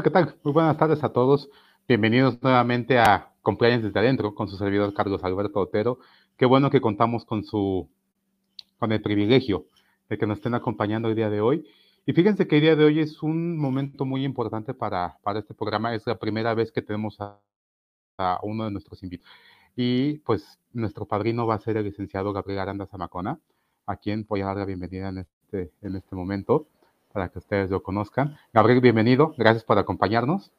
¿qué tal? Muy buenas tardes a todos. Bienvenidos nuevamente a Cumpleaños desde adentro con su servidor Carlos Alberto Otero. Qué bueno que contamos con su con el privilegio de que nos estén acompañando el día de hoy. Y fíjense que el día de hoy es un momento muy importante para, para este programa. Es la primera vez que tenemos a, a uno de nuestros invitados. Y pues nuestro padrino va a ser el licenciado Gabriel Aranda Zamacona, a quien voy a dar la bienvenida en este, en este momento para que ustedes lo conozcan. Gabriel, bienvenido, gracias por acompañarnos.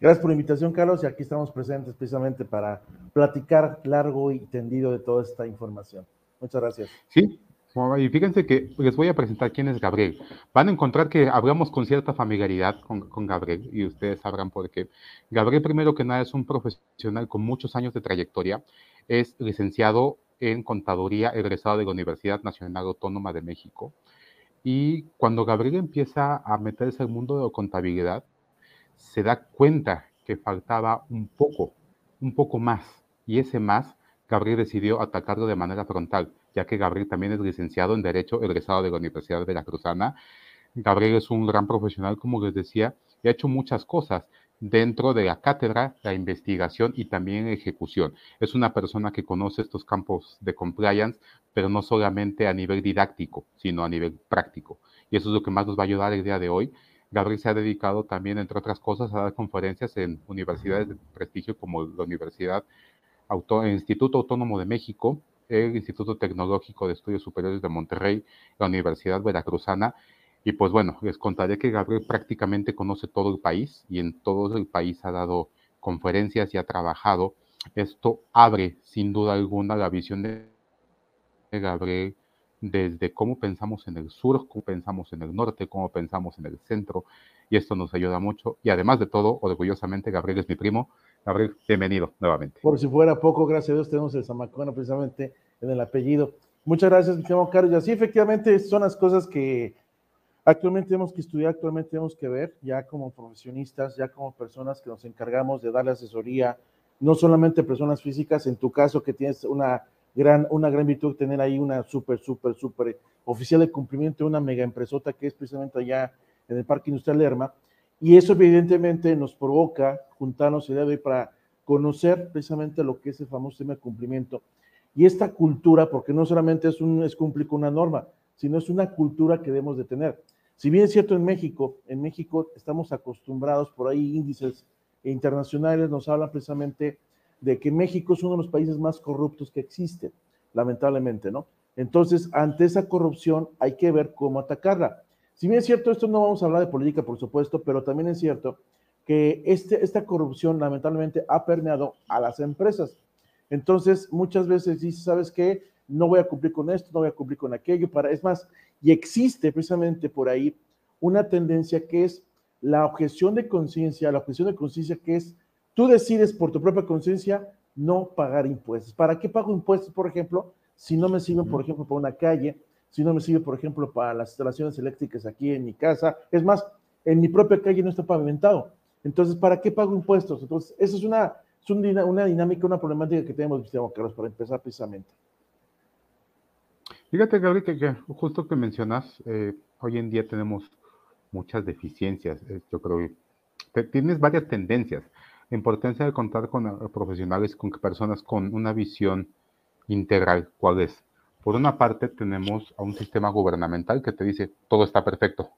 Gracias por la invitación, Carlos, y aquí estamos presentes precisamente para platicar largo y tendido de toda esta información. Muchas gracias. Sí, y fíjense que les voy a presentar quién es Gabriel. Van a encontrar que hablamos con cierta familiaridad con, con, Gabriel y ustedes sabrán por qué. Gabriel, primero que nada, es un profesional con muchos años de trayectoria. Es licenciado en contaduría egresado de la Universidad Nacional Autónoma de México. Y cuando Gabriel empieza a meterse al mundo de la contabilidad, se da cuenta que faltaba un poco, un poco más. Y ese más, Gabriel decidió atacarlo de manera frontal, ya que Gabriel también es licenciado en Derecho, egresado de la Universidad Veracruzana. Gabriel es un gran profesional, como les decía, y ha hecho muchas cosas dentro de la cátedra, la investigación y también ejecución. Es una persona que conoce estos campos de compliance, pero no solamente a nivel didáctico, sino a nivel práctico. Y eso es lo que más nos va a ayudar el día de hoy. Gabriel se ha dedicado también, entre otras cosas, a dar conferencias en universidades de prestigio como la Universidad Auto Instituto Autónomo de México, el Instituto Tecnológico de Estudios Superiores de Monterrey, la Universidad Veracruzana y pues bueno, les contaré que Gabriel prácticamente conoce todo el país y en todo el país ha dado conferencias y ha trabajado. Esto abre sin duda alguna la visión de Gabriel desde cómo pensamos en el sur, cómo pensamos en el norte, cómo pensamos en el centro, y esto nos ayuda mucho. Y además de todo, orgullosamente, Gabriel es mi primo. Gabriel, bienvenido nuevamente. Por si fuera poco, gracias a Dios, tenemos el Zamacona precisamente en el apellido. Muchas gracias, mi querido Carlos. Y así, efectivamente, son las cosas que Actualmente tenemos que estudiar, actualmente tenemos que ver, ya como profesionistas, ya como personas que nos encargamos de darle asesoría, no solamente personas físicas, en tu caso que tienes una gran, una gran virtud, tener ahí una súper, súper, súper oficial de cumplimiento una mega empresota que es precisamente allá en el Parque Industrial Lerma, y eso evidentemente nos provoca juntarnos el día de hoy para conocer precisamente lo que es el famoso tema de cumplimiento. Y esta cultura, porque no solamente es, un, es cumplir con una norma, sino es una cultura que debemos de tener. Si bien es cierto en México, en México estamos acostumbrados, por ahí índices internacionales nos hablan precisamente de que México es uno de los países más corruptos que existe, lamentablemente, ¿no? Entonces, ante esa corrupción hay que ver cómo atacarla. Si bien es cierto, esto no vamos a hablar de política, por supuesto, pero también es cierto que este, esta corrupción lamentablemente ha permeado a las empresas. Entonces, muchas veces dice, ¿sabes qué? No voy a cumplir con esto, no voy a cumplir con aquello. Para, es más, y existe precisamente por ahí una tendencia que es la objeción de conciencia, la objeción de conciencia que es, tú decides por tu propia conciencia no pagar impuestos. ¿Para qué pago impuestos, por ejemplo, si no me sirven, por ejemplo, para una calle, si no me sirve, por ejemplo, para las instalaciones eléctricas aquí en mi casa? Es más, en mi propia calle no está pavimentado. Entonces, ¿para qué pago impuestos? Entonces, esa es una, es una dinámica, una problemática que tenemos, Carlos, para empezar precisamente. Fíjate, Gabriel, que, justo que mencionas, eh, hoy en día tenemos muchas deficiencias. Eh, yo creo que tienes varias tendencias. La importancia de contar con eh, profesionales, con personas con una visión integral, ¿cuál es? Por una parte, tenemos a un sistema gubernamental que te dice todo está perfecto.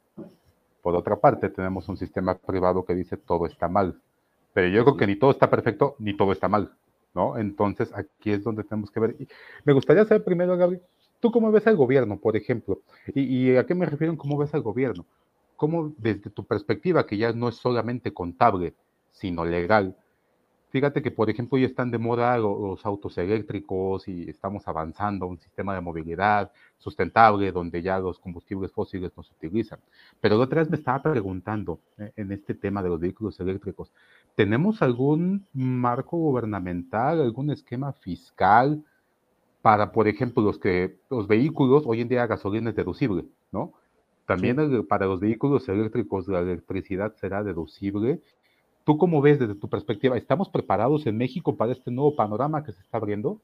Por otra parte, tenemos un sistema privado que dice todo está mal. Pero yo creo que ni todo está perfecto ni todo está mal, ¿no? Entonces, aquí es donde tenemos que ver. me gustaría saber primero, Gabriel, ¿Tú cómo ves al gobierno, por ejemplo? ¿Y, a qué me refiero cómo ves al gobierno? ¿Cómo desde tu perspectiva, que ya no es solamente contable, sino legal, Fíjate que, por ejemplo, ya están de moda los, autos eléctricos y estamos avanzando a un sistema de movilidad sustentable donde ya los combustibles fósiles no se utilizan. Pero la otra vez me estaba preguntando eh, en este tema de los vehículos eléctricos, ¿tenemos algún marco gubernamental, algún esquema fiscal para, por ejemplo, los que los vehículos, hoy en día gasolina es deducible, ¿no? También para los vehículos eléctricos la electricidad será deducible. ¿Tú cómo ves desde tu perspectiva? ¿Estamos preparados en México para este nuevo panorama que se está abriendo?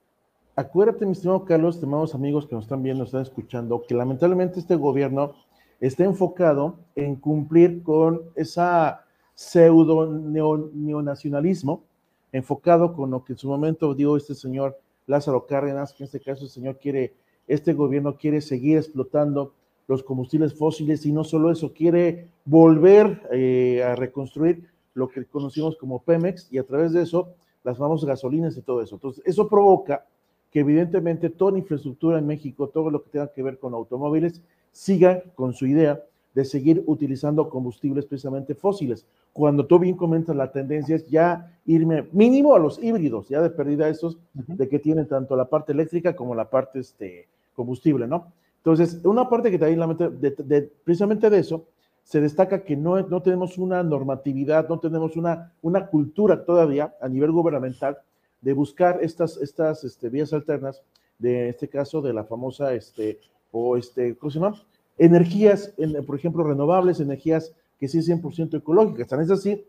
Acuérdate, mi estimado Carlos, estimados amigos que nos están viendo, están escuchando, que lamentablemente este gobierno está enfocado en cumplir con esa pseudo neonacionalismo enfocado con lo que en su momento dio este señor Lázaro Cárdenas, que en este caso el señor quiere, este gobierno quiere seguir explotando los combustibles fósiles y no solo eso, quiere volver eh, a reconstruir lo que conocimos como Pemex y a través de eso las famosas gasolinas y todo eso. Entonces, eso provoca que evidentemente toda la infraestructura en México, todo lo que tenga que ver con automóviles, siga con su idea de seguir utilizando combustibles precisamente fósiles. Cuando tú bien comentas, la tendencia es ya irme mínimo a los híbridos, ya de pérdida estos, de que tienen tanto la parte eléctrica como la parte este, combustible, ¿no? Entonces, una parte que también, de, precisamente de eso, se destaca que no, no tenemos una normatividad, no tenemos una, una cultura todavía a nivel gubernamental de buscar estas, estas este, vías alternas, de este caso de la famosa, este, o este, ¿cómo se llama? Energías, por ejemplo, renovables, energías que sí 100% ecológicas. Tan es así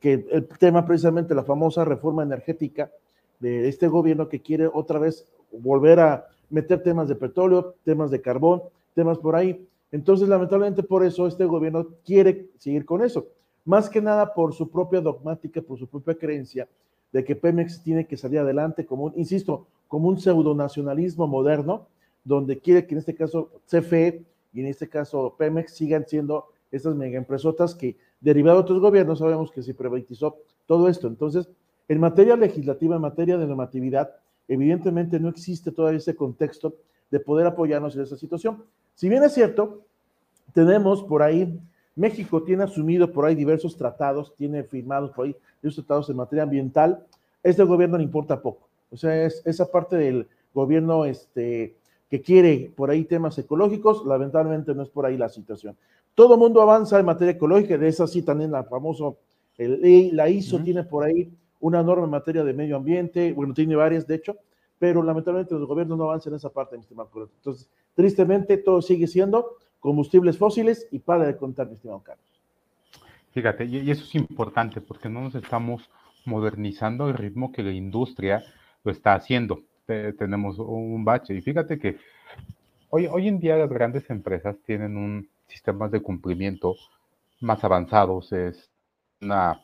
que el tema precisamente la famosa reforma energética de este gobierno que quiere otra vez volver a meter temas de petróleo, temas de carbón, temas por ahí. Entonces, lamentablemente por eso este gobierno quiere seguir con eso. Más que nada por su propia dogmática, por su propia creencia de que Pemex tiene que salir adelante como un, insisto, como un pseudonacionalismo moderno, donde quiere que en este caso CFE y en este caso Pemex sigan siendo estas megaempresotas que, derivado de otros gobiernos, sabemos que se privatizó todo esto. Entonces, en materia legislativa, en materia de normatividad, evidentemente no existe todavía ese contexto de poder apoyarnos en esa situación. Si bien es cierto, tenemos por ahí, México tiene asumido por ahí diversos tratados, tiene firmados por ahí diversos tratados en materia ambiental, este gobierno le importa poco. O sea, es esa parte del gobierno este, que quiere por ahí temas ecológicos, lamentablemente no es por ahí la situación. Todo mundo avanza en materia ecológica, de esa sí también la famoso, el, la ISO tiene por ahí una norma en materia de medio ambiente, bueno, tiene varias de hecho, pero lamentablemente los gobiernos no avanzan en esa parte, mi estimado Carlos. Entonces, tristemente todo sigue siendo combustibles fósiles y para de contar, mi estimado Carlos. Fíjate, y eso es importante porque no nos estamos modernizando al ritmo que la industria lo está haciendo tenemos un bache. Y fíjate que hoy, hoy en día las grandes empresas tienen un sistema de cumplimiento más avanzados, es una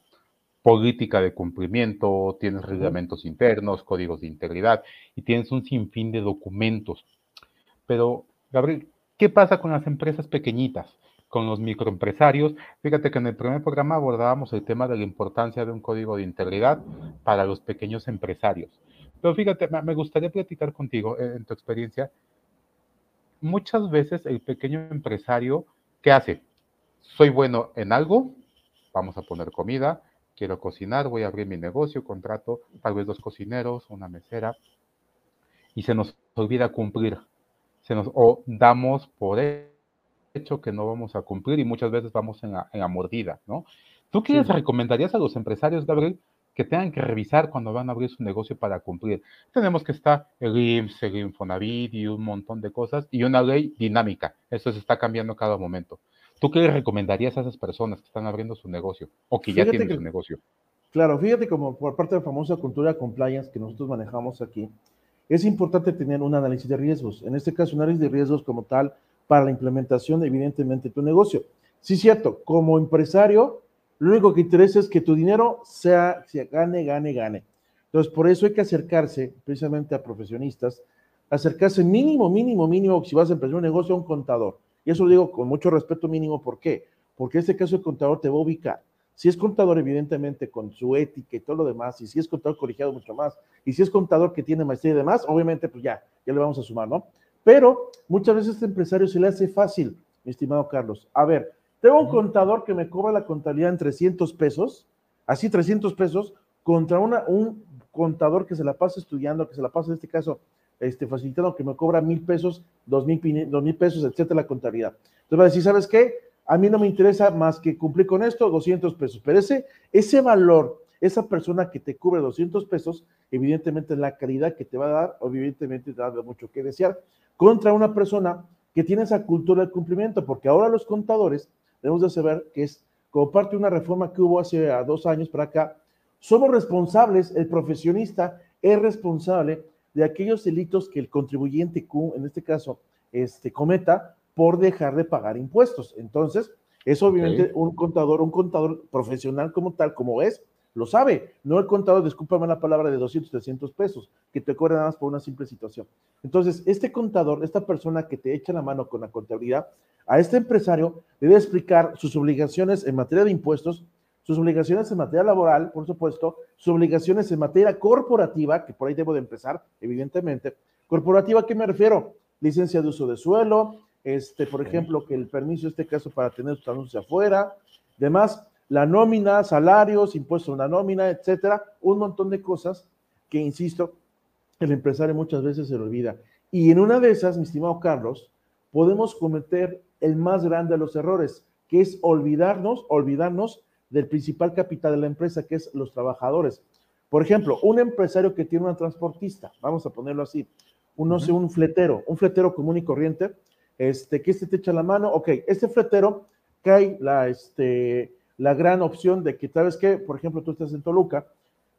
política de cumplimiento, tienes reglamentos internos, códigos de integridad y tienes un sinfín de documentos. Pero, Gabriel, ¿qué pasa con las empresas pequeñitas? Con los microempresarios. Fíjate que en el primer programa abordábamos el tema de la importancia de un código de integridad para los pequeños empresarios. Pero fíjate, me gustaría platicar contigo eh, en tu experiencia. Muchas veces el pequeño empresario, ¿qué hace? Soy bueno en algo, vamos a poner comida, quiero cocinar, voy a abrir mi negocio, contrato tal vez dos cocineros, una mesera, y se nos olvida cumplir. Se nos, o damos por hecho que no vamos a cumplir y muchas veces vamos en la, mordida, ¿no? ¿Tú qué les recomendarías a los empresarios, Gabriel, que tengan que revisar cuando van a abrir su negocio para cumplir. Tenemos que estar el IMSS, el Infonavit y un montón de cosas y una ley dinámica. Eso se está cambiando cada momento. ¿Tú qué le recomendarías a esas personas que están abriendo su negocio o que ya tienen su negocio? Claro, fíjate como por parte de la famosa cultura compliance que nosotros manejamos aquí, es importante tener un análisis de riesgos. En este caso, un análisis de riesgos como tal para la implementación, evidentemente, de tu negocio. Sí, cierto, como empresario, lo único que interesa es que tu dinero sea, sea gane, gane, gane. Entonces, por eso hay que acercarse precisamente a profesionistas, acercarse mínimo, mínimo, mínimo, si vas a empezar un negocio, a un contador. Y eso lo digo con mucho respeto mínimo, ¿por qué? Porque en este caso el contador te va a ubicar. Si es contador, evidentemente, con su ética y todo lo demás, y si es contador colegiado, mucho más, y si es contador que tiene maestría y demás, obviamente, pues ya, ya le vamos a sumar, ¿no? Pero muchas veces a este empresario se le hace fácil, mi estimado Carlos. A ver, tengo un contador que me cobra la contabilidad en 300 pesos, así 300 pesos, contra una, un contador que se la pasa estudiando, que se la pasa en este caso este, facilitando, que me cobra mil pesos, dos mil, dos mil pesos, etcétera, la contabilidad. Entonces va a decir, ¿sabes qué? A mí no me interesa más que cumplir con esto, 200 pesos. Pero ese, ese valor, esa persona que te cubre 200 pesos, evidentemente la calidad que te va a dar, evidentemente te va a dar mucho que desear, contra una persona que tiene esa cultura del cumplimiento, porque ahora los contadores debemos de saber que es como parte de una reforma que hubo hace dos años para acá, somos responsables, el profesionista es responsable de aquellos delitos que el contribuyente, en este caso, este, cometa por dejar de pagar impuestos. Entonces, Es obviamente un contador, un contador profesional como tal, como es, lo sabe. No el contador, discúlpame la palabra, de 200, 300 pesos, que te cobra nada más por una simple situación. Entonces, este contador, esta persona que te echa la mano con la contabilidad, a este empresario debe explicar sus obligaciones en materia de impuestos, sus obligaciones en materia laboral, por supuesto, sus obligaciones en materia corporativa, que por ahí debo de empezar, evidentemente. Corporativa, ¿a qué me refiero? Licencia de uso de suelo, este, por ejemplo, que el permiso, este caso, para tener sus anuncios afuera, demás, la nómina, salarios, impuestos a una nómina, etcétera, un montón de cosas que, insisto, el empresario muchas veces se le olvida. Y en una de esas, mi estimado Carlos, podemos cometer el más grande de los errores, que es olvidarnos, olvidarnos del principal capital de la empresa, que es los trabajadores. Por ejemplo, un empresario que tiene una transportista, vamos a ponerlo así, un, no sé, un fletero, un fletero común y corriente, este, que este te echa la mano, ok, este fletero cae la, este, la gran opción de que, ¿sabes qué? Por ejemplo, tú estás en Toluca,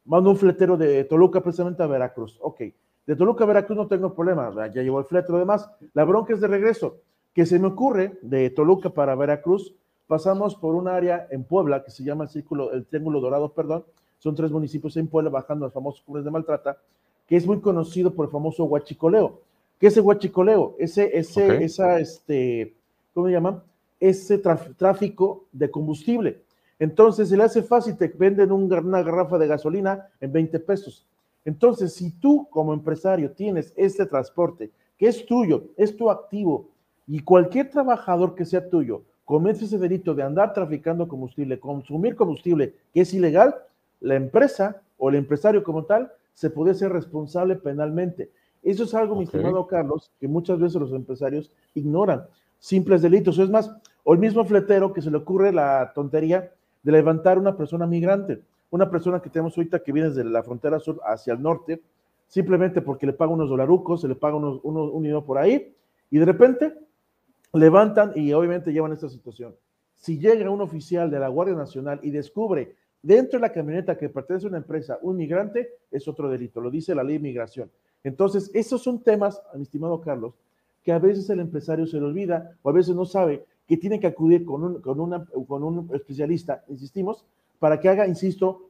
mando un fletero de Toluca precisamente a Veracruz, ok, de Toluca a Veracruz no tengo problema, ya llevo el fletero, además, la bronca es de regreso, que se me ocurre de Toluca para Veracruz, pasamos por un área en Puebla que se llama el Círculo, el Triángulo Dorado, perdón, son tres municipios en Puebla bajando los famosos cubres de maltrata, que es muy conocido por el famoso huachicoleo. ¿Qué es el huachicoleo? Ese, ese, esa, este, ¿cómo se llama? Ese tráfico de combustible. Entonces, se le hace fácil, te venden una garrafa de gasolina en 20 pesos. Entonces, si tú como empresario tienes este transporte que es tuyo, es tu activo, y cualquier trabajador que sea tuyo comete ese delito de andar traficando combustible, consumir combustible que es ilegal, la empresa o el empresario como tal se puede ser responsable penalmente. Eso es algo, mi estimado Carlos, que muchas veces los empresarios ignoran. Simples delitos. es más, o el mismo fletero que se le ocurre la tontería de levantar una persona migrante, una persona que tenemos ahorita que viene desde la frontera sur hacia el norte, simplemente porque le paga unos dolarucos, se le paga unos, un dinero por ahí, y de repente levantan y obviamente llevan esta situación. Si llega un oficial de la Guardia Nacional y descubre dentro de la camioneta que pertenece a una empresa un migrante, es otro delito, lo dice la ley de migración. Entonces, esos son temas, mi estimado Carlos, que a veces el empresario se le olvida o a veces no sabe que tiene que acudir con un, con una, con un especialista, insistimos, para que haga, insisto,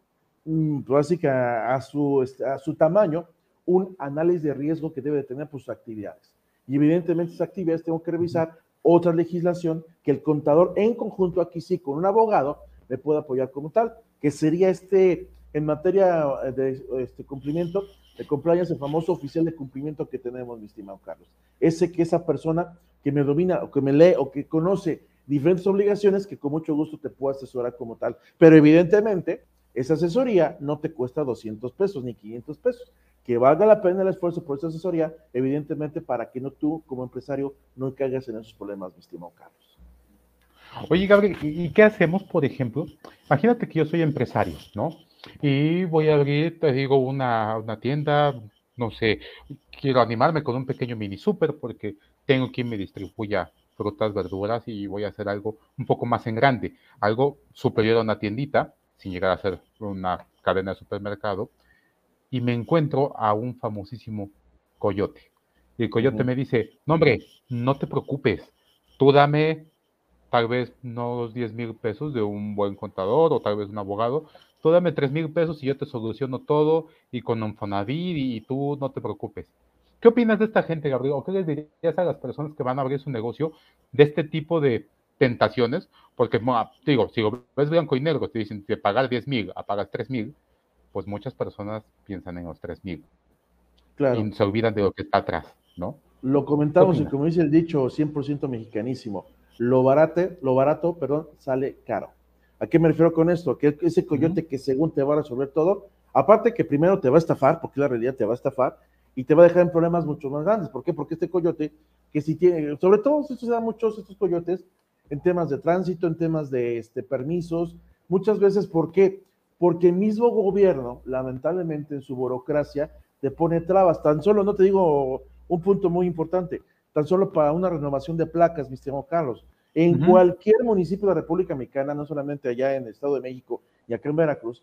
así que a, su, este, a su tamaño, un análisis de riesgo que debe tener por sus actividades. Y evidentemente esas actividades tengo que revisar otra legislación que el contador en conjunto aquí sí con un abogado me pueda apoyar como tal, que sería este, en materia de este cumplimiento, de compliance, el famoso oficial de cumplimiento que tenemos, mi estimado Carlos. Ese que esa persona que me domina o que me lee o que conoce diferentes obligaciones que con mucho gusto te puedo asesorar como tal. Pero evidentemente, esa asesoría no te cuesta 200 pesos ni 500 pesos. Que valga la pena el esfuerzo por esa asesoría, evidentemente, para que no tú, como empresario, no caigas en esos problemas, mi estimado Carlos. Oye, Gabriel, ¿y qué hacemos, por ejemplo? Imagínate que yo soy empresario, ¿no? Y voy a abrir, te digo, una, una tienda, no sé, quiero animarme con un pequeño mini super porque tengo quien me distribuya frutas, verduras y voy a hacer algo un poco más en grande, algo superior a una tiendita, sin llegar a ser una cadena de supermercado, y me encuentro a un famosísimo coyote. Y el coyote me dice, no hombre, no te preocupes, tú dame tal vez no los 10 mil pesos de un buen contador o tal vez un abogado, tú dame 3 mil pesos y yo te soluciono todo y con un y, y tú no te preocupes. ¿Qué opinas de esta gente, Gabriel? ¿O qué les dirías a las personas que van a abrir su negocio de este tipo de tentaciones? Porque, digo, si ves blanco y negro, te dicen de pagar 10 mil a pagar 3 mil, pues muchas personas piensan en los 3 mil. Claro. Y se olvidan de lo que está atrás, ¿no? Lo comentamos y como dice el dicho 100% mexicanísimo, lo barato, lo barato, perdón, sale caro. ¿A qué me refiero con esto? Que ese coyote que según te va a resolver todo, aparte que primero te va a estafar, porque la realidad te va a estafar, y te va a dejar en problemas mucho más grandes. ¿Por qué? Porque este coyote, que si tiene, sobre todo se dan muchos estos coyotes en temas de tránsito, en temas de este, permisos, muchas veces, ¿por qué? porque el mismo gobierno, lamentablemente en su burocracia, te pone trabas. Tan solo, no te digo un punto muy importante, tan solo para una renovación de placas, mi estimado Carlos. En cualquier municipio de la República Mexicana, no solamente allá en el Estado de México y acá en Veracruz,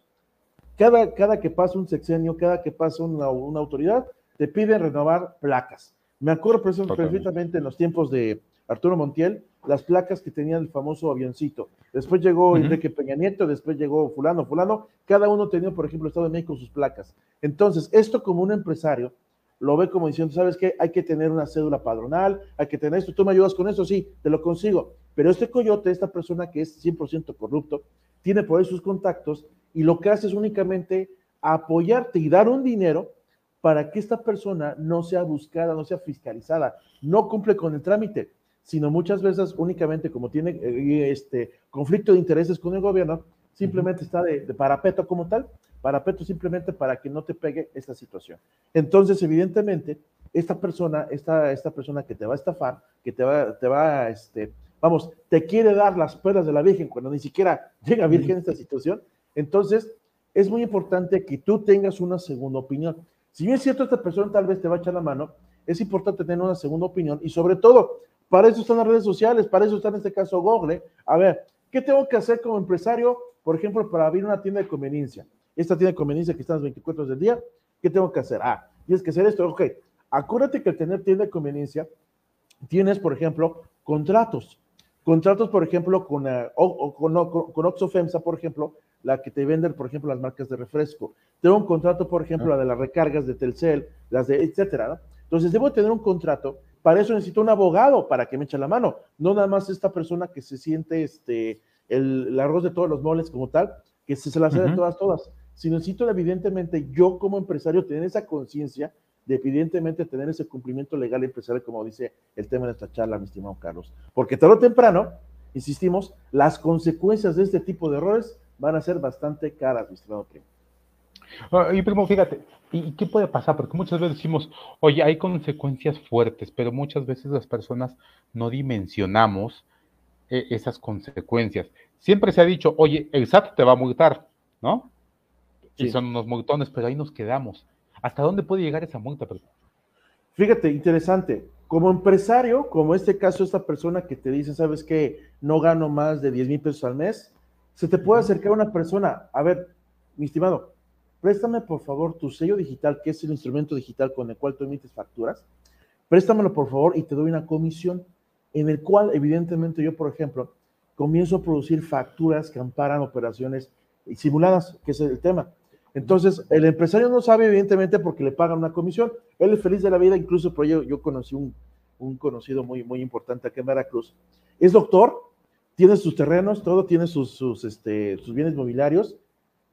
cada, cada que pasa un sexenio, cada que pasa una, una autoridad, te piden renovar placas. Me acuerdo perfectamente en los tiempos de Arturo Montiel, las placas que tenía el famoso avioncito. Después llegó Enrique Peña Nieto, después llegó fulano, fulano. Cada uno tenía, por ejemplo, Estado de México sus placas. Entonces, esto como un empresario lo ve como diciendo, ¿sabes qué? Hay que tener una cédula padronal, hay que tener esto. ¿Tú me ayudas con eso? Sí, te lo consigo. Pero este coyote, esta persona que es 100% corrupto, tiene por ahí sus contactos y lo que hace es únicamente apoyarte y dar un dinero para que esta persona no sea buscada, no sea fiscalizada, no cumple con el trámite sino muchas veces únicamente como tiene eh, este conflicto de intereses con el gobierno, simplemente está de, parapeto como tal, parapeto simplemente para que no te pegue esta situación. Entonces, evidentemente, esta persona, esta, esta persona que te va a estafar, que te va, te va, este, vamos, te quiere dar las perlas de la Virgen cuando ni siquiera llega Virgen esta situación, entonces es muy importante que tú tengas una segunda opinión. Si bien es cierto, esta persona tal vez te va a echar la mano, es importante tener una segunda opinión y sobre todo, para eso están las redes sociales, para eso está en este caso Google. A ver, ¿qué tengo que hacer como empresario, por ejemplo, para abrir una tienda de conveniencia? Esta tienda de conveniencia que está las 24 horas del día, ¿qué tengo que hacer? Ah, tienes que hacer esto. Ok, acuérdate que al tener tienda de conveniencia, tienes, por ejemplo, contratos. Contratos, por ejemplo, con, uh, con, con Oxofemsa, por ejemplo, la que te venden, por ejemplo, las marcas de refresco. Tengo un contrato, por ejemplo, la de las recargas de Telcel, las de etcétera, ¿no? Entonces, debo tener un contrato para eso necesito un abogado para que me eche la mano, no nada más esta persona que se siente este, el, arroz de todos los moles como tal, que se, se la hace de todas, todas, sino necesito evidentemente yo como empresario tener esa conciencia de evidentemente tener ese cumplimiento legal empresarial, como dice el tema de esta charla, mi estimado Carlos. Porque tarde o temprano, insistimos, las consecuencias de este tipo de errores van a ser bastante caras, mi estimado primo. Ah, y primo, fíjate, ¿y qué puede pasar? Porque muchas veces decimos, oye, hay consecuencias fuertes, pero muchas veces las personas no dimensionamos eh, esas consecuencias. Siempre se ha dicho, oye, el SAT te va a multar, ¿no? Y son unos multones, pero ahí nos quedamos. ¿Hasta dónde puede llegar esa multa? Fíjate, interesante. Como empresario, como este caso, esta persona que te dice, ¿sabes qué? No gano más de 10 mil pesos al mes, se te puede acercar una persona, a ver, mi estimado, préstame por favor tu sello digital, que es el instrumento digital con el cual tú emites facturas, préstamelo por favor y te doy una comisión en el cual evidentemente yo, por ejemplo, comienzo a producir facturas que amparan operaciones simuladas, que es el tema. Entonces, el empresario no sabe, evidentemente, porque le pagan una comisión. Él es feliz de la vida, incluso por ello yo conocí un, un conocido muy, muy importante aquí en Veracruz. Es doctor, tiene sus terrenos, todo, tiene sus, sus, este, sus bienes mobiliarios,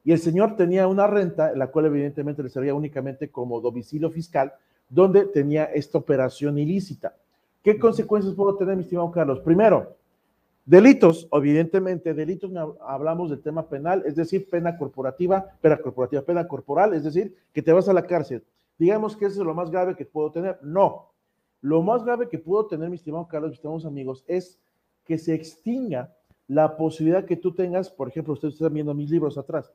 y el señor tenía una renta, la cual evidentemente le servía únicamente como domicilio fiscal, donde tenía esta operación ilícita. ¿Qué consecuencias puedo tener, mi estimado Carlos? Primero, delitos, evidentemente, delitos, hablamos del tema penal, es decir, pena corporativa, pena corporativa, pena corporal, es decir, que te vas a la cárcel. Digamos que eso es lo más grave que puedo tener. No, lo más grave que puedo tener, mi estimado Carlos, mis estimados amigos, es que se extinga la posibilidad que tú tengas, por ejemplo, ustedes están viendo mis libros atrás,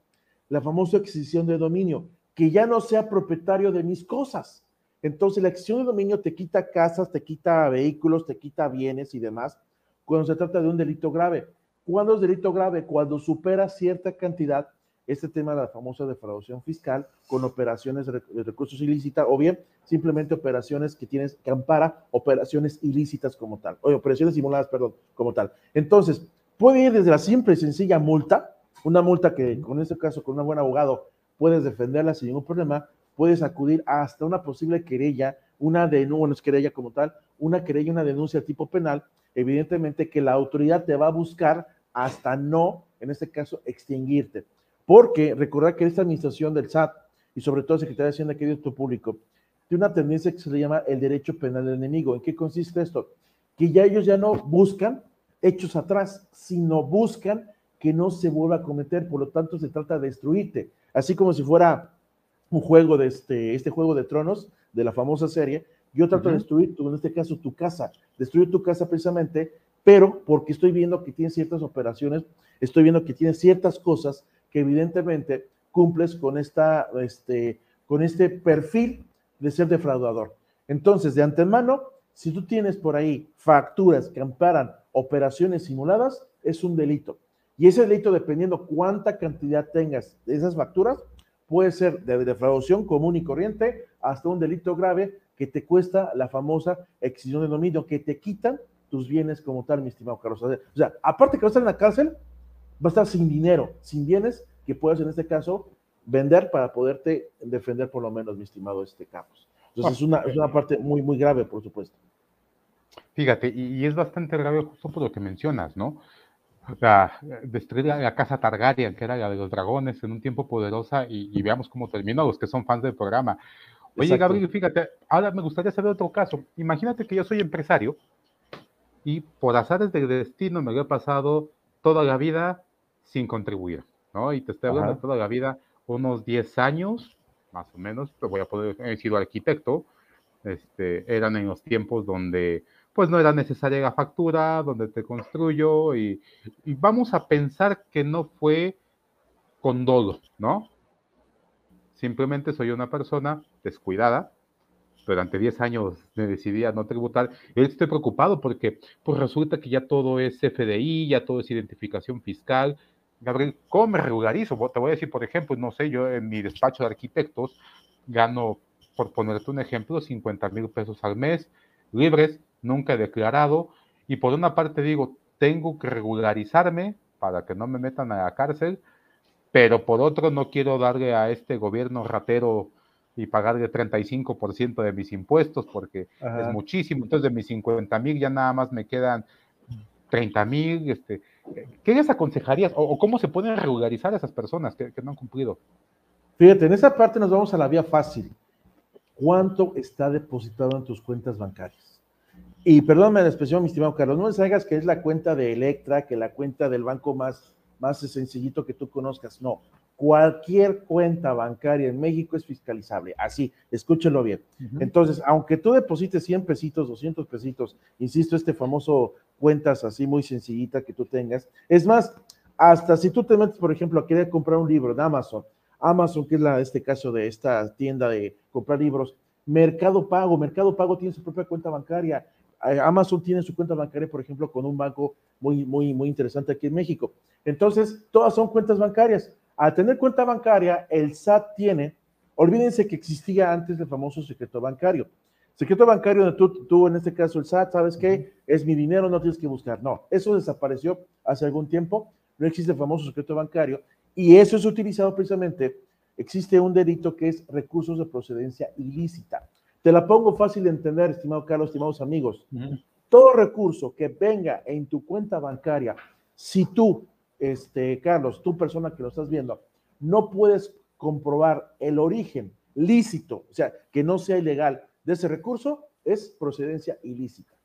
la famosa adquisición de dominio, que ya no sea propietario de mis cosas. Entonces, la adquisición de dominio te quita casas, te quita vehículos, te quita bienes y demás, cuando se trata de un delito grave. ¿Cuándo es delito grave? Cuando supera cierta cantidad, este tema de la famosa defraudación fiscal con operaciones de recursos ilícitas o bien simplemente operaciones que tienes que ampara operaciones ilícitas como tal, o operaciones simuladas, perdón, como tal. Entonces, puede ir desde la simple y sencilla multa, una multa que con este caso, con un buen abogado, puedes defenderla sin ningún problema, puedes acudir hasta una posible querella, una denuncia, bueno, es querella como tal, una querella, una denuncia tipo penal, evidentemente que la autoridad te va a buscar hasta no, en este caso, extinguirte. Porque recordar que esta administración del SAT y sobre todo Secretaría de Hacienda, que es tu público, tiene una tendencia que se le llama el derecho penal del enemigo. ¿En qué consiste esto? Que ya ellos ya no buscan hechos atrás, sino buscan que no se vuelva a cometer, por lo tanto se trata de destruirte, así como si fuera un juego de este, este juego de tronos de la famosa serie, yo trato de destruir, en este caso, tu casa, destruir tu casa precisamente, pero porque estoy viendo que tienes ciertas operaciones, estoy viendo que tienes ciertas cosas que evidentemente cumples con, esta, este, con este perfil de ser defraudador. Entonces, de antemano, si tú tienes por ahí facturas que amparan operaciones simuladas, es un delito. Y ese delito, dependiendo cuánta cantidad tengas de esas facturas, puede ser de defraudación común y corriente hasta un delito grave que te cuesta la famosa extinción de dominio, que te quitan tus bienes como tal, mi estimado Carlos. O sea, aparte que va a estar en la cárcel, va a estar sin dinero, sin bienes que puedas en este caso vender para poderte defender por lo menos, mi estimado este Carlos. Entonces es, una, es una parte muy, muy grave, por supuesto. Fíjate, y, es bastante grave justo por lo que mencionas, ¿no? O sea, destruir la, casa Targaryen, que era la de los dragones, en un tiempo poderosa, y, veamos cómo terminó, los que son fans del programa. Oye, Gabriel, fíjate, ahora me gustaría saber otro caso. Imagínate que yo soy empresario y por azares del destino me lo he pasado toda la vida sin contribuir, ¿no? Y te estoy hablando toda la vida, unos 10 años, más o menos, te voy a poder, he sido arquitecto, este, eran en los tiempos donde pues no era necesaria la factura, donde te construyo y, y vamos a pensar que no fue con dolo, ¿no? Simplemente soy una persona descuidada, durante 10 años me decidí a no tributar. Estoy preocupado porque pues resulta que ya todo es FDI, ya todo es identificación fiscal. Gabriel, ¿cómo me regularizo? Te voy a decir, por ejemplo, no sé, yo en mi despacho de arquitectos gano, por ponerte un ejemplo, 50 mil pesos al mes, libres, nunca he declarado. Y por una parte digo, tengo que regularizarme para que no me metan a la cárcel, pero por otro no quiero darle a este gobierno ratero y pagarle 35% de mis impuestos porque es muchísimo. Entonces de mis 50 mil ya nada más me quedan 30 mil. Este, ¿Qué les aconsejarías o, cómo se pueden regularizar a esas personas que, no han cumplido? Fíjate, en esa parte nos vamos a la vía fácil. ¿Cuánto está depositado en tus cuentas bancarias? Y perdóname la expresión, mi estimado Carlos, no me hagas que es la cuenta de Electra, que la cuenta del banco más, más sencillito que tú conozcas. No, cualquier cuenta bancaria en México es fiscalizable. Así, escúchelo bien. Entonces, aunque tú deposites 100 pesitos, 200 pesitos, insisto, este famoso cuentas así muy sencillita que tú tengas, es más, hasta si tú te metes, por ejemplo, a querer comprar un libro en Amazon, Amazon, que es la, este caso de esta tienda de comprar libros, Mercado Pago, Mercado Pago tiene su propia cuenta bancaria, eh, Amazon tiene su cuenta bancaria, por ejemplo, con un banco muy, muy, muy interesante aquí en México. Entonces, todas son cuentas bancarias. Al tener cuenta bancaria, el SAT tiene, olvídense que existía antes el famoso secreto bancario. Secreto bancario donde tú, tú, en este caso el SAT, ¿sabes qué? Es mi dinero, no tienes que buscar. No, eso desapareció hace algún tiempo, no existe el famoso secreto bancario y eso es utilizado precisamente, existe un delito que es recursos de procedencia ilícita. Te la pongo fácil de entender, estimado Carlos, estimados amigos. Todo recurso que venga en tu cuenta bancaria, si tú este, Carlos, tú persona que lo estás viendo, no puedes comprobar el origen lícito, o sea, que no sea ilegal de ese recurso, es procedencia ilícita.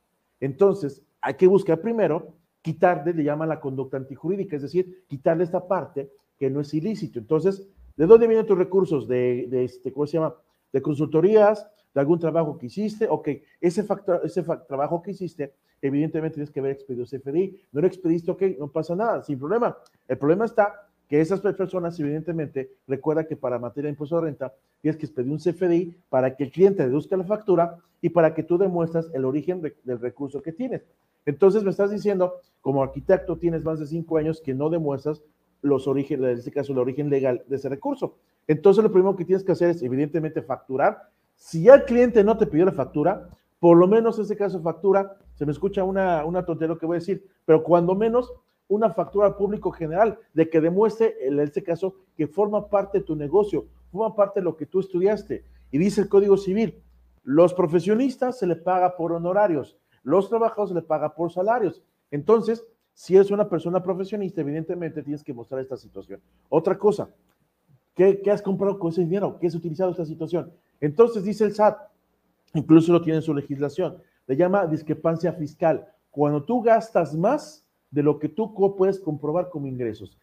Entonces, hay que buscar primero quitarle, le llaman la conducta antijurídica, es decir, quitarle esta parte que no es ilícito. Entonces, ¿de dónde vienen tus recursos? De, de este, ¿cómo se llama? De consultorías, de algún trabajo que hiciste, ok, ese, factor, ese trabajo que hiciste, evidentemente tienes que haber expedido CFDI, no lo expediste, ok, no pasa nada, sin problema. El problema está que esas personas, evidentemente, recuerda que para materia de impuesto de renta, tienes que expedir un CFDI para que el cliente deduzca la factura y para que tú demuestras el origen del recurso que tienes. Entonces me estás diciendo, como arquitecto tienes más de cinco años que no demuestras los orígenes, en este caso, el origen legal de ese recurso. Entonces lo primero que tienes que hacer es, evidentemente, facturar si ya el cliente no te pidió la factura, por lo menos en ese caso factura, se me escucha una, una tontería que voy a decir, pero cuando menos una factura al público general de que demuestre, en este caso, que forma parte de tu negocio, forma parte de lo que tú estudiaste. Y dice el Código Civil, los profesionistas se le paga por honorarios, los trabajadores se le paga por salarios. Entonces, si eres una persona profesionista, evidentemente tienes que mostrar esta situación. Otra cosa, ¿qué, qué has comprado con ese dinero? ¿Qué has utilizado esta situación? Entonces dice el SAT, incluso lo tiene en su legislación, le llama discrepancia fiscal. Cuando tú gastas más de lo que tú puedes comprobar como ingresos.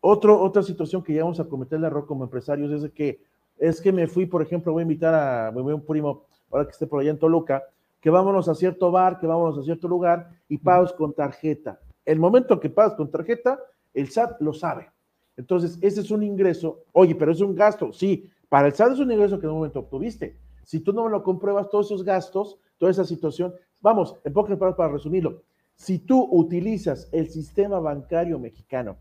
Otro, otra situación que ya vamos a cometer el error como empresarios es que es que me fui, por ejemplo, voy a invitar a, voy a un primo, ahora que esté por allá en Toluca, que vámonos a cierto bar, que vámonos a cierto lugar y pagos con tarjeta. El momento que pagas con tarjeta, el SAT lo sabe. Entonces, ese es un ingreso. Oye, pero es un gasto. Sí, para el SAT es un ingreso que en un momento obtuviste. Si tú no me lo compruebas, todos esos gastos, toda esa situación, vamos, en pocas palabras para resumirlo, si tú utilizas el sistema bancario mexicano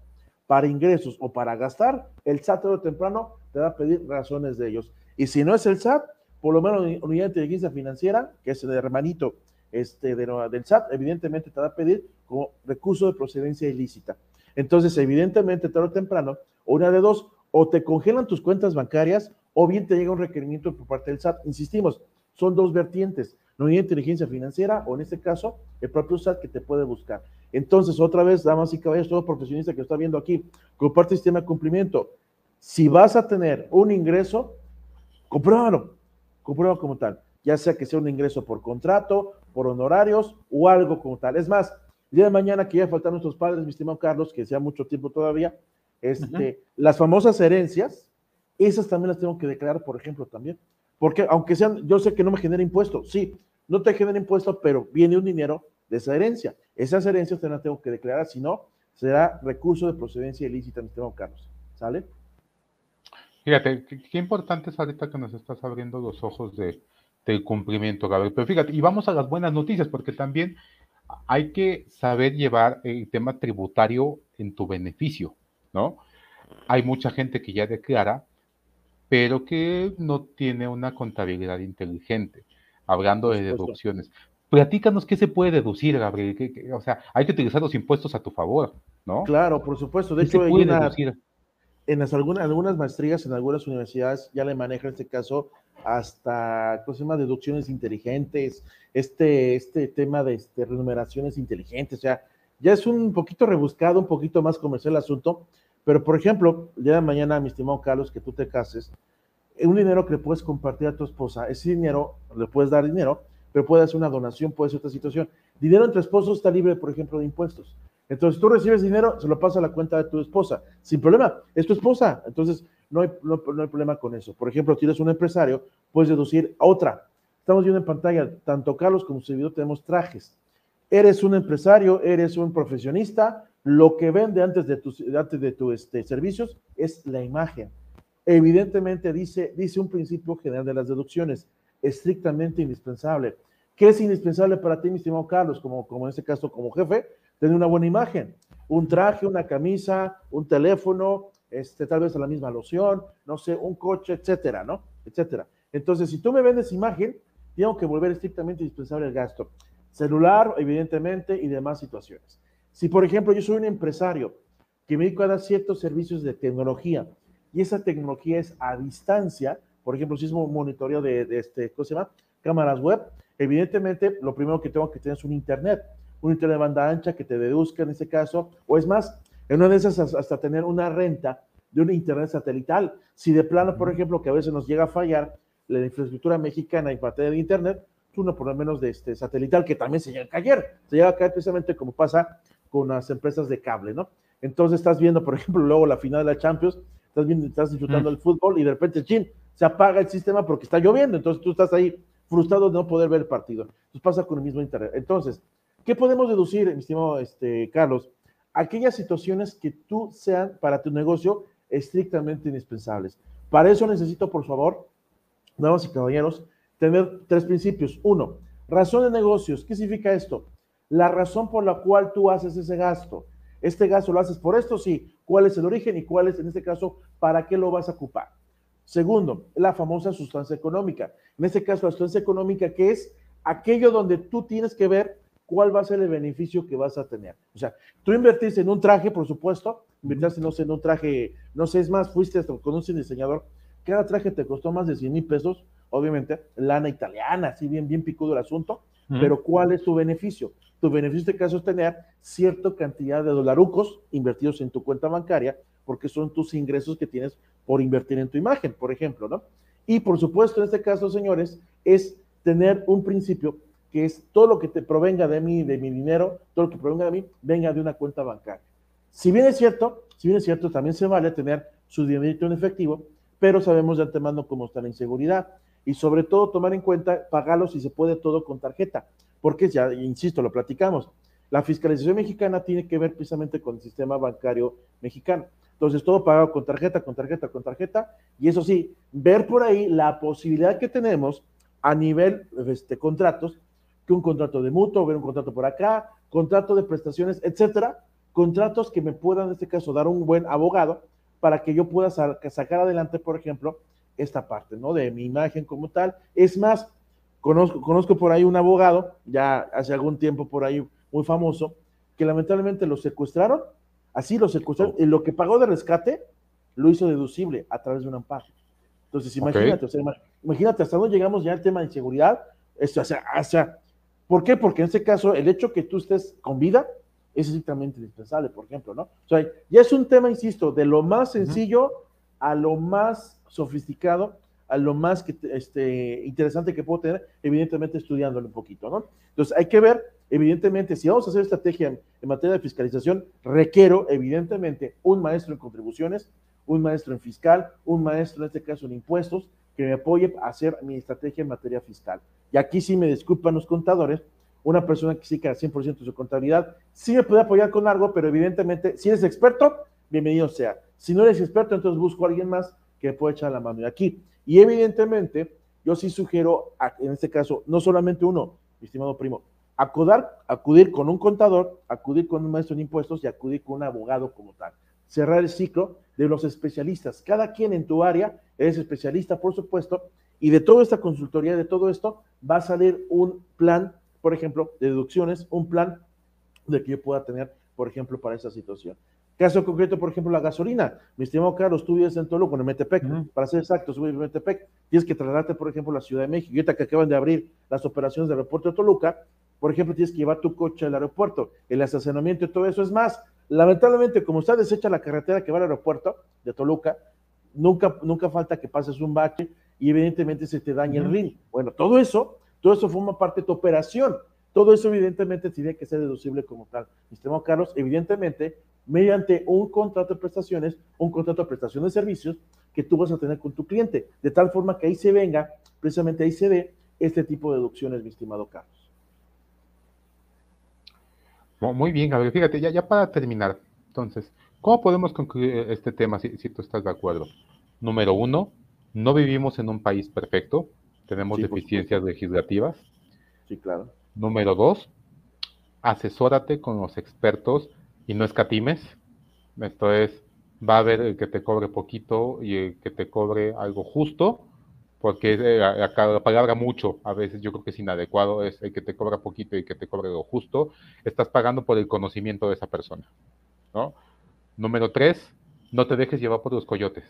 para ingresos o para gastar, el SAT tarde o temprano te va a pedir razones de ellos. Y si no es el SAT, por lo menos unidad de inteligencia financiera, que es el hermanito este, del SAT, evidentemente te va a pedir como recurso de procedencia ilícita. Entonces, evidentemente, tarde o temprano, una de dos, o te congelan tus cuentas bancarias o bien te llega un requerimiento por parte del SAT. Insistimos, son dos vertientes, no hay inteligencia financiera o en este caso el propio SAT que te puede buscar. Entonces, otra vez, damas y caballeros, todo profesionista que está viendo aquí, comparte el sistema de cumplimiento. Si vas a tener un ingreso, compruébalo, compruébalo como tal, ya sea que sea un ingreso por contrato, por honorarios o algo como tal. Es más, el día de mañana que ya faltan nuestros padres, mi estimado Carlos, que sea mucho tiempo todavía, este, las famosas herencias, esas también las tengo que declarar, por ejemplo, también. Porque aunque sean, yo sé que no me genera impuesto, sí, no te genera impuesto, pero viene un dinero de esa herencia. Esas herencias también las tengo que declarar, si no, será recurso de procedencia ilícita, mi estimado Carlos. ¿Sale? Fíjate, qué, importante es ahorita que nos estás abriendo los ojos de, del cumplimiento, Gabriel. Pero fíjate, y vamos a las buenas noticias, porque también hay que saber llevar el tema tributario en tu beneficio, ¿no? Hay mucha gente que ya declara, pero que no tiene una contabilidad inteligente, hablando de deducciones. Platícanos qué se puede deducir, Gabriel. o sea, hay que utilizar los impuestos a tu favor, ¿no? Claro, por supuesto. De hecho, hay en las, algunas, algunas maestrías en algunas universidades ya le manejan este caso hasta cosas más deducciones inteligentes, este, este tema de este, renumeraciones inteligentes, o sea, ya es un poquito rebuscado, un poquito más comercial el asunto, pero, por ejemplo, el día de mañana, mi estimado Carlos, que tú te cases, un dinero que le puedes compartir a tu esposa, ese dinero, le puedes dar dinero, pero puede ser una donación, puede ser otra situación. Dinero entre esposos está libre, por ejemplo, de impuestos. Entonces, tú recibes dinero, se lo pasa a la cuenta de tu esposa, sin problema, es tu esposa. Entonces, no hay, no, hay problema con eso. Por ejemplo, tienes un empresario, puedes deducir a otra. Estamos viendo en pantalla, tanto Carlos como su video tenemos trajes. Eres un empresario, eres un profesionista, lo que vende antes de tus, antes de tus este, servicios es la imagen. Evidentemente dice, dice un principio general de las deducciones, estrictamente indispensable. ¿Qué es indispensable para ti, mi estimado Carlos, como, como en este caso como jefe? Tener una buena imagen, un traje, una camisa, un teléfono, este, tal vez la misma loción, no sé, un coche, etcétera, ¿no? Etcétera. Entonces, si tú me vendes imagen, tengo que volver estrictamente indispensable el gasto. Celular, evidentemente, y demás situaciones. Si, por ejemplo, yo soy un empresario que me dedico a dar ciertos servicios de tecnología y esa tecnología es a distancia, por ejemplo, si es un monitoreo de, este, ¿cómo se llama? Cámaras web, evidentemente lo primero que tengo que tener es un internet, un internet de banda ancha que te deduzca en ese caso, o es más, en una de esas hasta tener una renta de un internet satelital. Si de plano, por ejemplo, que a veces nos llega a fallar la infraestructura mexicana en materia de internet, uno por lo menos de este satelital que también se llega a caer, se llega a caer precisamente como pasa con las empresas de cable, ¿no? Entonces estás viendo, por ejemplo, luego la final de la Champions, estás viendo, estás disfrutando mm. del fútbol y de repente, chin, se apaga el sistema porque está lloviendo, entonces tú estás ahí frustrado de no poder ver el partido. Entonces pasa con el mismo internet. Entonces, ¿qué podemos deducir, mi estimado este, Carlos? Aquellas situaciones que tú sean para tu negocio estrictamente indispensables. Para eso necesito, por favor, damas y caballeros, tener tres principios. Uno, razón de negocios. ¿Qué significa esto? La razón por la cual tú haces ese gasto. Este gasto lo haces por esto, sí. ¿Cuál es el origen y cuál es, en este caso, para qué lo vas a ocupar? Segundo, la famosa sustancia económica. En este caso, la sustancia económica, que es aquello donde tú tienes que ver cuál va a ser el beneficio que vas a tener. O sea, tú invertiste en un traje, por supuesto, invertiste, no sé, en un traje, no sé, es más, fuiste hasta con un diseñador, cada traje te costó más de 100 mil pesos, obviamente, lana italiana, así bien, bien picudo el asunto, pero ¿cuál es tu beneficio? Tu beneficio de este caso es tener cierta cantidad de dolarucos invertidos en tu cuenta bancaria, porque son tus ingresos que tienes por invertir en tu imagen, por ejemplo, ¿no? Y por supuesto, en este caso, señores, es tener un principio que es todo lo que te provenga de mí, de mi dinero, todo lo que provenga de mí, venga de una cuenta bancaria. Si bien es cierto, si bien es cierto, también se vale tener su dinero en efectivo, pero sabemos de antemano cómo está la inseguridad y sobre todo tomar en cuenta pagarlo si se puede todo con tarjeta, porque ya, insisto, lo platicamos, la fiscalización mexicana tiene que ver precisamente con el sistema bancario mexicano. Entonces, todo pagado con tarjeta, con tarjeta, con tarjeta, y eso sí, ver por ahí la posibilidad que tenemos a nivel de este, contratos, que un contrato de mutuo, ver un contrato por acá, contrato de prestaciones, etcétera, contratos que me puedan, en este caso, dar un buen abogado para que yo pueda sacar adelante, por ejemplo, esta parte, ¿no? De mi imagen como tal. Es más, Conozco, conozco por ahí un abogado, ya hace algún tiempo por ahí muy famoso, que lamentablemente lo secuestraron, así lo secuestraron, oh. y lo que pagó de rescate lo hizo deducible a través de un amparo. Entonces, imagínate, imagínate hasta dónde llegamos ya al tema de inseguridad. Esto, o sea, ¿por qué? Porque en este caso, el hecho que tú estés con vida es estrictamente indispensable, por ejemplo, ¿no? O sea, ya es un tema, insisto, de lo más sencillo a lo más sofisticado, a lo más que, este, interesante que puedo tener, evidentemente estudiándolo un poquito, ¿no? Entonces, hay que ver, evidentemente, si vamos a hacer estrategia en materia de fiscalización, requiero, evidentemente, un maestro en contribuciones, un maestro en fiscal, un maestro en este caso en impuestos, que me apoye a hacer mi estrategia en materia fiscal. Y aquí sí me disculpan los contadores, una persona que sí que al 100% de su contabilidad, sí me puede apoyar con algo, pero evidentemente, si eres experto, bienvenido sea. Si no eres experto, entonces busco a alguien más que pueda echar la mano. Y aquí, y evidentemente, yo sí sugiero, en este caso, no solamente uno, mi estimado primo, acudar, acudir con un contador, acudir con un maestro en impuestos y acudir con un abogado como tal. Cerrar el ciclo de los especialistas. Cada quien en tu área es especialista, por supuesto, y de toda esta consultoría, de todo esto, va a salir un plan, por ejemplo, de deducciones, un plan de que yo pueda tener, por ejemplo, para esa situación. Caso concreto, por ejemplo, la gasolina. Mi estimado Carlos, tú vives en Toluca, en Metepec. Para ser exacto, vives en Metepec. Tienes que trasladarte, por ejemplo, a la Ciudad de México. Y ahorita que acaban de abrir las operaciones del aeropuerto de Toluca, por ejemplo, tienes que llevar tu coche al aeropuerto, el estacionamiento y todo eso. Es más, lamentablemente, como está deshecha la carretera que va al aeropuerto de Toluca, nunca, nunca falta que pases un bache y evidentemente se te daña el ring. Bueno, todo eso, todo eso forma parte de tu operación. Todo eso evidentemente tiene que ser deducible como tal. Mi estimado Carlos, evidentemente, mediante un contrato de prestaciones, un contrato de prestación de servicios que tú vas a tener con tu cliente, de tal forma que ahí se venga, precisamente ahí se ve este tipo de deducciones, mi estimado Carlos. Muy bien, Gabriel. Fíjate, ya, ya para terminar, entonces, ¿cómo podemos concluir este tema si, tú estás de acuerdo? Número uno, no vivimos en un país perfecto, tenemos deficiencias legislativas. Sí, claro. Número dos, asesórate con los expertos y no escatimes. Esto es, va a haber el que te cobre poquito y el que te cobre algo justo porque la, palabra mucho a veces yo creo que es inadecuado, es el que te cobra poquito y que te cobre lo justo, estás pagando por el conocimiento de esa persona, ¿no? Número tres, no te dejes llevar por los coyotes,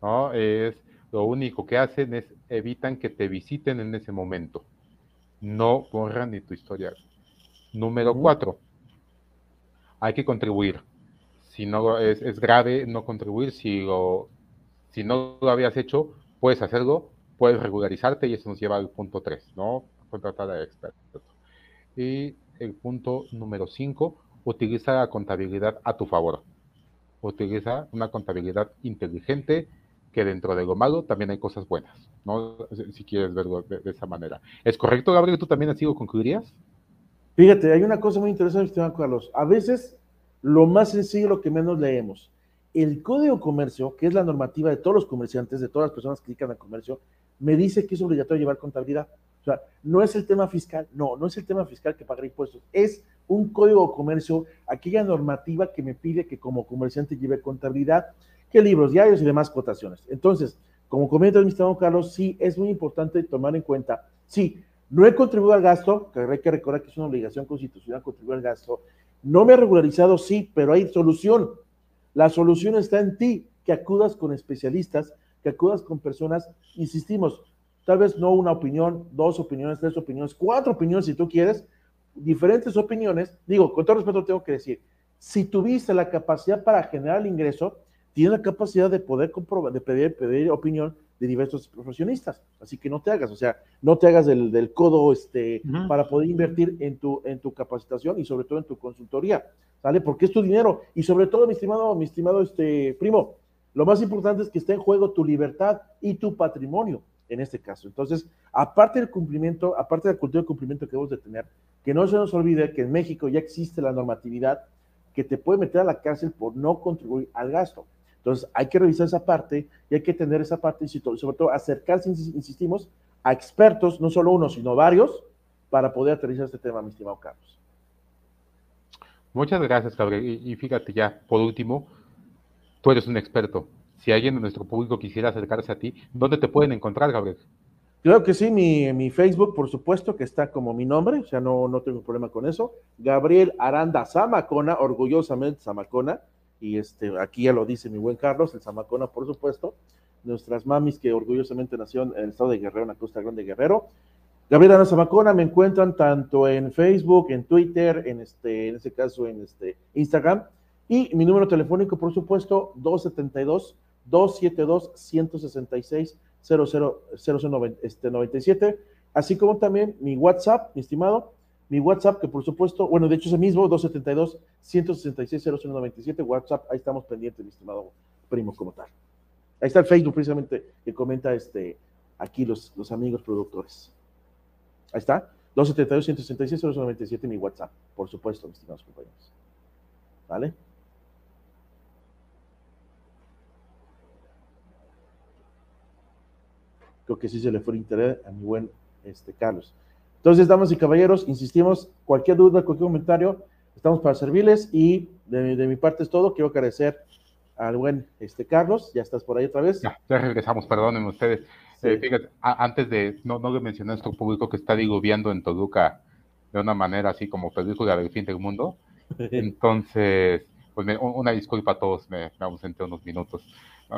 ¿no? Es lo único que hacen es evitan que te visiten en ese momento, no borran ni tu historial. Número cuatro, hay que contribuir. Si no es, es grave no contribuir, si, lo, si no lo habías hecho, puedes hacerlo, puedes regularizarte y eso nos lleva al punto 3, ¿no? Contratar a expertos. Y el punto número 5, utiliza la contabilidad a tu favor. Utiliza una contabilidad inteligente que dentro de lo malo también hay cosas buenas, ¿no? Si quieres verlo de, esa manera. ¿Es correcto, Gabriel? ¿Tú también así lo concluirías? Fíjate, hay una cosa muy interesante, Carlos. A veces lo más sencillo, lo que menos leemos el código de comercio, que es la normativa de todos los comerciantes, de todas las personas que dedican al comercio, me dice que es obligatorio llevar contabilidad. O sea, no es el tema fiscal, no, no es el tema fiscal que pagar impuestos, es un código de comercio, aquella normativa que me pide que como comerciante lleve contabilidad, que libros diarios y demás cotaciones. Entonces, como comenta el ministro Carlos, sí es muy importante tomar en cuenta, sí, no he contribuido al gasto, que hay que recordar que es una obligación constitucional contribuir al gasto, no me he regularizado, sí, pero hay solución. La solución está en ti, que acudas con especialistas, que acudas con personas, insistimos, tal vez no una opinión, dos opiniones, tres opiniones, cuatro opiniones si tú quieres, diferentes opiniones. Digo, con todo respeto tengo que decir, si tuviste la capacidad para generar el ingreso, tienes la capacidad de poder comprobar, de pedir, pedir opinión de diversos profesionistas. Así que no te hagas, o sea, no te hagas del, codo este, para poder invertir en tu, en tu capacitación y sobre todo en tu consultoría. ¿sale? Porque es tu dinero. Y sobre todo, mi estimado, mi estimado este, primo, lo más importante es que esté en juego tu libertad y tu patrimonio en este caso. Entonces, aparte del cumplimiento, aparte de la cultura de cumplimiento que debemos de tener, que no se nos olvide que en México ya existe la normatividad que te puede meter a la cárcel por no contribuir al gasto. Entonces, hay que revisar esa parte y hay que tener esa parte y sobre todo acercarse, insistimos, a expertos, no solo uno, sino varios, para poder aterrizar este tema, mi estimado Carlos. Muchas gracias, Gabriel. Y, fíjate ya, por último, tú eres un experto. Si alguien de nuestro público quisiera acercarse a ti, ¿dónde te pueden encontrar, Gabriel? Claro que sí, mi, mi, Facebook, por supuesto, que está como mi nombre, o sea, no, no tengo problema con eso. Gabriel Aranda Zamacona, orgullosamente Zamacona, y este, aquí ya lo dice mi buen Carlos, el Zamacona, por supuesto. Nuestras mamis que orgullosamente nació en el estado de Guerrero, en la Costa Grande de Guerrero. Gabriel Aranda Zamacona me encuentran tanto en Facebook, en Twitter, en este, en este caso en este Instagram. Y mi número telefónico, por supuesto, 272 272 166 0097, este, así como también mi WhatsApp, mi estimado, mi WhatsApp, que por supuesto, bueno, de hecho es el mismo, 272-166-0097, WhatsApp, ahí estamos pendientes, mi estimado primo, como tal. Ahí está el Facebook precisamente que comenta este, aquí los, los amigos productores. Ahí está, 272-166-0097, mi WhatsApp, por supuesto, mis estimados compañeros. ¿Vale? creo que sí se le fue el interés a mi buen este, Carlos. Entonces, damas y caballeros, insistimos, cualquier duda, cualquier comentario, estamos para servirles y de, mi parte es todo. Quiero agradecer al buen este, Carlos, ya estás por ahí otra vez. Ya, regresamos, perdónenme ustedes. Eh, fíjate, antes de, no, no mencioné a nuestro público que está diluviando en Toluca de una manera así como película del fin del mundo. Entonces, pues una disculpa a todos, me, me ausenté unos minutos.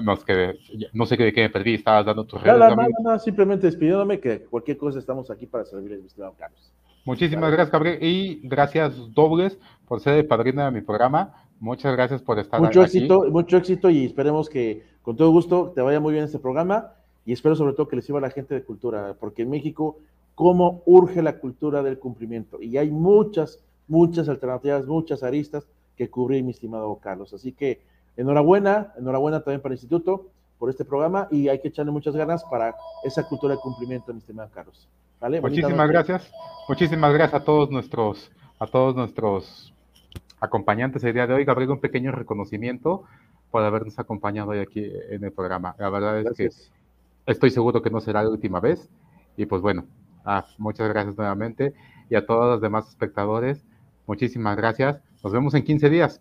No, que, no sé de qué me perdí, estabas dando tus redes. Nada, nada, simplemente despidiéndome que cualquier cosa estamos aquí para servirles, mi estimado Carlos. Muchísimas gracias, Gabriel, y gracias dobles por ser el padrino de mi programa. Muchas gracias por estar mucho éxito, Mucho éxito y esperemos que con todo gusto te vaya muy bien este programa y espero sobre todo que les sirva a la gente de cultura, porque en México, cómo urge la cultura del cumplimiento. Y hay muchas, muchas alternativas, muchas aristas que cubrir, mi estimado Carlos. Así que Enhorabuena, enhorabuena también para el instituto por este programa y hay que echarle muchas ganas para esa cultura de cumplimiento, mi estimado Carlos. ¿Vale? Muchísimas gracias. Muchísimas gracias a todos nuestros, a todos nuestros acompañantes el día de hoy. Gabriel, un pequeño reconocimiento por habernos acompañado hoy aquí en el programa. La verdad es que estoy seguro que no será la última vez. Y pues bueno, ah, muchas gracias nuevamente. Y a todos los demás espectadores, muchísimas gracias. Nos vemos en 15 días.